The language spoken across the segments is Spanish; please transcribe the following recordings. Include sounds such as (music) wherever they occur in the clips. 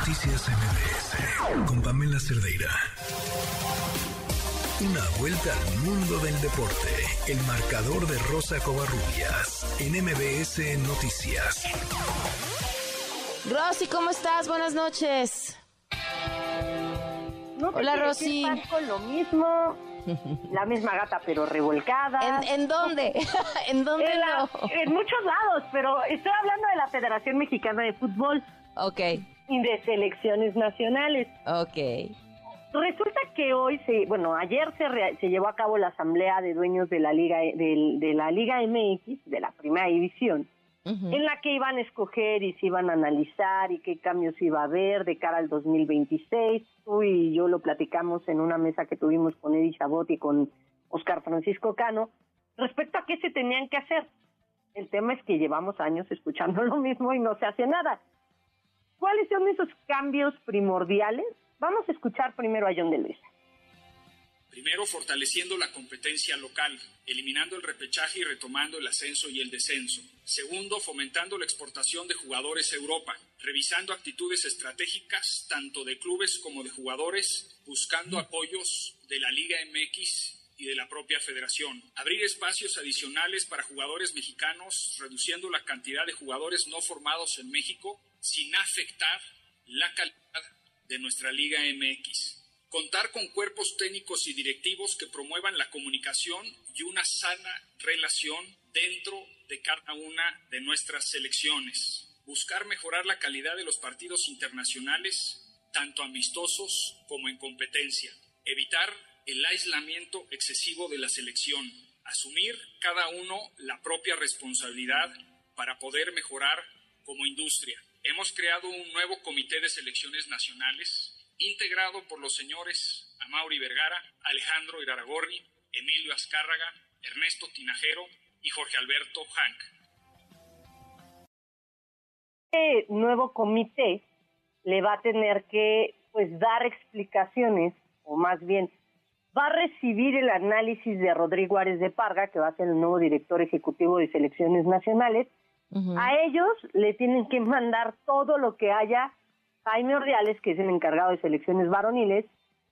Noticias MBS con Pamela Cerdeira. Una vuelta al mundo del deporte. El marcador de Rosa Covarrubias en MBS Noticias. Rosy, ¿cómo estás? Buenas noches. Hola, Rosy. Con lo mismo, (laughs) la misma gata pero revolcada. ¿En, dónde? (laughs) (laughs) ¿En dónde en, en muchos lados, pero estoy hablando de la Federación Mexicana de Fútbol. Ok. Y de selecciones nacionales. Ok. Resulta que hoy, se, bueno, ayer se, se llevó a cabo la asamblea de dueños de la Liga de, de la Liga MX, de la Primera División, en la que iban a escoger y se iban a analizar y qué cambios iba a haber de cara al 2026. Tú y yo lo platicamos en una mesa que tuvimos con Eddie Chabot y con Oscar Francisco Cano respecto a qué se tenían que hacer. El tema es que llevamos años escuchando (laughs) lo mismo y no se hace nada. ¿Cuáles son esos cambios primordiales? Vamos a escuchar primero a John de Luisa. Primero, fortaleciendo la competencia local, eliminando el repechaje y retomando el ascenso y el descenso. Segundo, fomentando la exportación de jugadores a Europa, revisando actitudes estratégicas tanto de clubes como de jugadores, buscando apoyos de la Liga MX y de la propia federación. Abrir espacios adicionales para jugadores mexicanos, reduciendo la cantidad de jugadores no formados en México sin afectar la calidad de nuestra Liga MX. Contar con cuerpos técnicos y directivos que promuevan la comunicación y una sana relación dentro de cada una de nuestras selecciones. Buscar mejorar la calidad de los partidos internacionales, tanto amistosos como en competencia. Evitar el aislamiento excesivo de la selección. Asumir cada uno la propia responsabilidad para poder mejorar como industria. Hemos creado un nuevo comité de selecciones nacionales integrado por los señores Amauri Vergara, Alejandro Iraragorri, Emilio Azcárraga, Ernesto Tinajero y Jorge Alberto Hank. Este nuevo comité le va a tener que pues dar explicaciones o más bien va a recibir el análisis de Rodrigo Árez de Parga, que va a ser el nuevo director ejecutivo de selecciones nacionales, a ellos le tienen que mandar todo lo que haya Jaime Ordiales, que es el encargado de selecciones varoniles,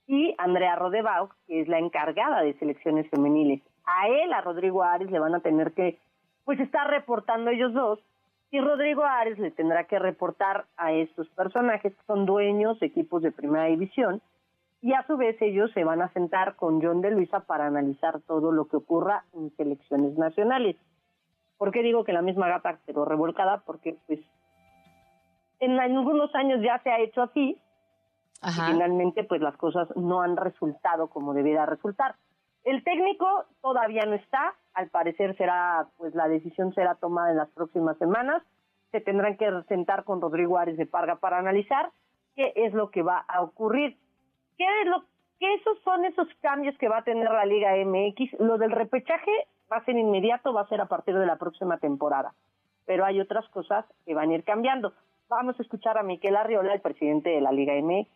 y Andrea Rodebau, que es la encargada de selecciones femeniles. A él, a Rodrigo Ares, le van a tener que, pues, estar reportando ellos dos, y Rodrigo Ares le tendrá que reportar a estos personajes que son dueños de equipos de primera división, y a su vez ellos se van a sentar con John de Luisa para analizar todo lo que ocurra en selecciones nacionales. ¿Por qué digo que la misma gata quedó revolcada? Porque pues en algunos años ya se ha hecho así y finalmente pues las cosas no han resultado como debiera resultar. El técnico todavía no está, al parecer será pues la decisión será tomada en las próximas semanas. Se tendrán que sentar con Rodrigo Árez de Parga para analizar qué es lo que va a ocurrir. ¿Qué lo esos son esos cambios que va a tener la Liga MX? Lo del repechaje va a ser inmediato, va a ser a partir de la próxima temporada. Pero hay otras cosas que van a ir cambiando. Vamos a escuchar a Miquel Arriola, el presidente de la Liga MX.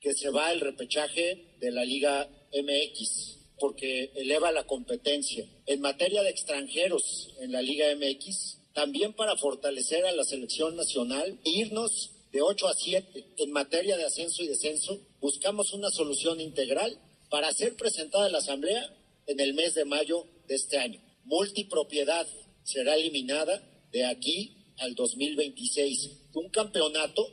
Que se va el repechaje de la Liga MX porque eleva la competencia. En materia de extranjeros en la Liga MX, también para fortalecer a la selección nacional, irnos de 8 a 7 en materia de ascenso y descenso, buscamos una solución integral para ser presentada en la Asamblea en el mes de mayo de este año. Multipropiedad será eliminada de aquí al 2026. Un campeonato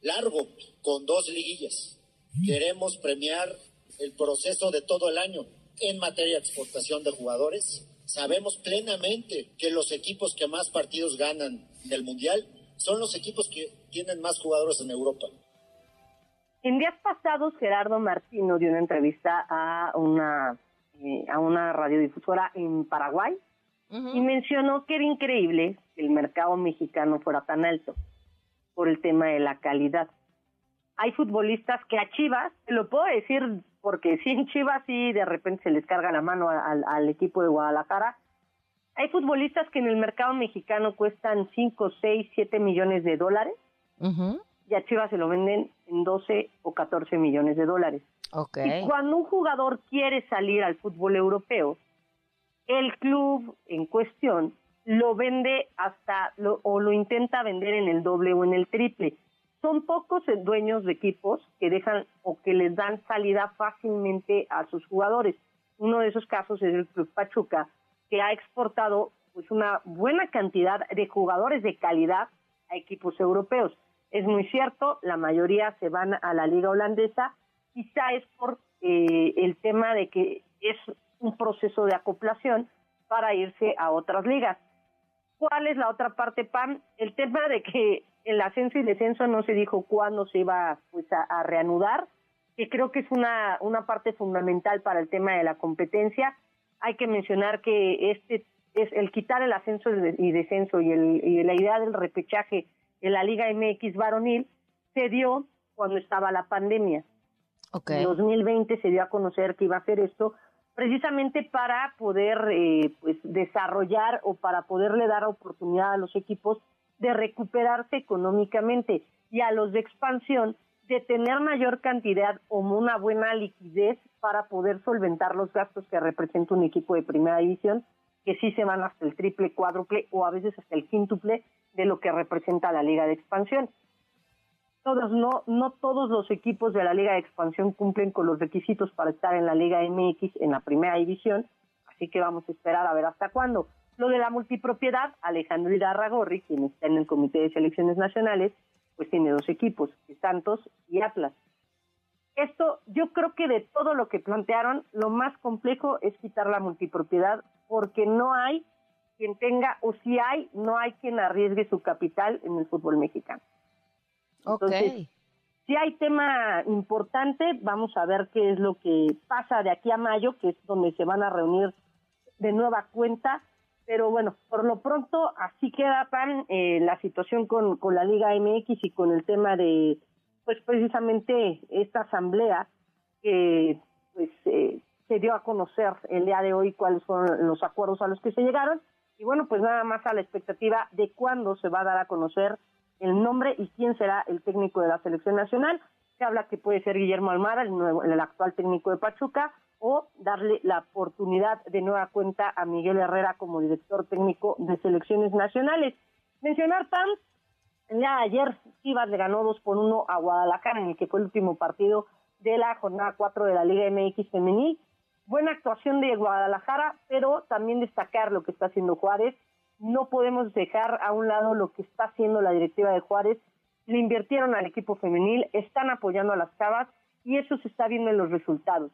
largo con dos liguillas. Queremos premiar el proceso de todo el año en materia de exportación de jugadores. Sabemos plenamente que los equipos que más partidos ganan del Mundial son los equipos que tienen más jugadores en Europa. En días pasados, Gerardo Martino dio una entrevista a una eh, a una radiodifusora en Paraguay y mencionó que era increíble que el mercado mexicano fuera tan alto por el tema de la calidad. Hay futbolistas que a Chivas, lo puedo decir porque si en Chivas sí de repente se les carga la mano al, equipo de Guadalajara, hay futbolistas que en el mercado mexicano cuestan 5, 6, 7 millones de dólares y a Chivas se lo venden en 12 o 14 millones de dólares. Y cuando un jugador quiere salir al fútbol europeo, el club en cuestión lo vende hasta o lo intenta vender en el doble o en el triple. son pocos dueños de equipos que dejan o que les dan salida fácilmente a sus jugadores. Uno de esos casos es el Club Pachuca, que ha exportado pues una buena cantidad de jugadores de calidad a equipos europeos. Es muy cierto, la mayoría se van a la liga holandesa, quizá es por eh, el tema de que es un proceso de acoplación para irse a otras ligas. ¿Cuál es la otra parte, Pam? El tema de que el ascenso y descenso no se dijo cuándo se iba pues, a, reanudar, que creo que es una, una parte fundamental para el tema de la competencia. Hay que mencionar que este es el quitar el ascenso y descenso y, el, y la idea del repechaje en la Liga MX varonil se dio cuando estaba la pandemia. En 2020 se dio a conocer que iba a hacer esto precisamente para poder eh, pues desarrollar o para poderle dar oportunidad a los equipos de recuperarse económicamente y a los de expansión de tener mayor cantidad o una buena liquidez para poder solventar los gastos que representa un equipo de primera división, que sí se van hasta el triple, cuádruple o a veces hasta el quíntuple de lo que representa la liga de expansión todos no no todos los equipos de la Liga de Expansión cumplen con los requisitos para estar en la Liga MX en la primera división, así que vamos a esperar a ver hasta cuándo. Lo de la multipropiedad, Alejandro Irarragorri, quien está en el Comité de Selecciones Nacionales, pues tiene dos equipos, Santos y Atlas. Esto, yo creo que de todo lo que plantearon, lo más complejo es quitar la multipropiedad, porque no hay quien tenga, o si hay, no hay quien arriesgue su capital en el fútbol mexicano. Entonces, si hay tema importante, vamos a ver qué es lo que pasa de aquí a mayo, que es donde se van a reunir de nueva cuenta. Pero bueno, por lo pronto así queda pan eh, la situación con, con la Liga MX y con el tema de, pues precisamente esta asamblea que pues eh, se dio a conocer el día de hoy cuáles fueron los acuerdos a los que se llegaron y bueno pues nada más a la expectativa de cuándo se va a dar a conocer el nombre y quién será el técnico de la selección nacional. Se habla que puede ser Guillermo Almada, el, nuevo, el actual técnico de Pachuca, o darle la oportunidad de nueva cuenta a Miguel Herrera como director técnico de selecciones nacionales. Mencionar, Pam, ya ayer Chivas le ganó 2 por 1 a Guadalajara, en el que fue el último partido de la jornada 4 de la Liga MX femenil. Buena actuación de Guadalajara, pero también destacar lo que está haciendo Juárez, no podemos dejar a un lado lo que está haciendo la directiva de Juárez. Le invirtieron al equipo femenil, están apoyando a las chavas y eso se está viendo en los resultados.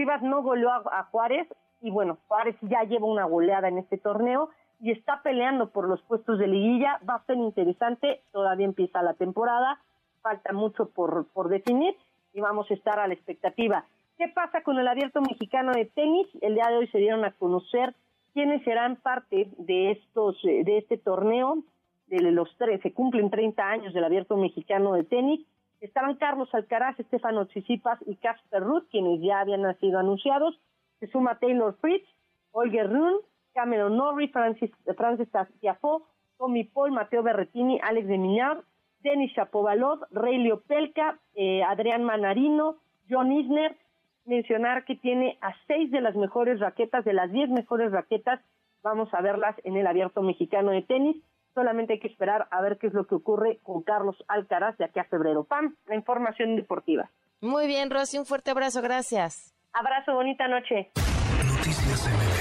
Chivas no goleó a, Juárez y bueno, Juárez ya lleva una goleada en este torneo y está peleando por los puestos de liguilla. Va a ser interesante, todavía empieza la temporada, falta mucho por, por definir y vamos a estar a la expectativa. ¿Qué pasa con el abierto mexicano de tenis? El día de hoy se dieron a conocer quienes serán parte de estos eh, de este torneo de los tres se cumplen 30 años del Abierto Mexicano de tenis estaban Carlos Alcaraz, Estefano Tsitsipas y Casper Ruth quienes ya habían sido anunciados. Se suma Taylor Fritz Olger Run Cameron Norrie Francis Francis Tiafoe Tommy Paul Mateo Berretini Alex de Miñar Denis Shapovalov Rey Liopelka eh, Adrián Manarino John Isner. Mencionar que tiene a seis de las mejores raquetas, de las diez mejores raquetas, vamos a verlas en el abierto mexicano de tenis. Solamente hay que esperar a ver qué es lo que ocurre con Carlos Alcaraz de aquí a febrero. Pam, la información deportiva. Muy bien, Rosy, un fuerte abrazo, gracias. Abrazo, bonita noche. Noticias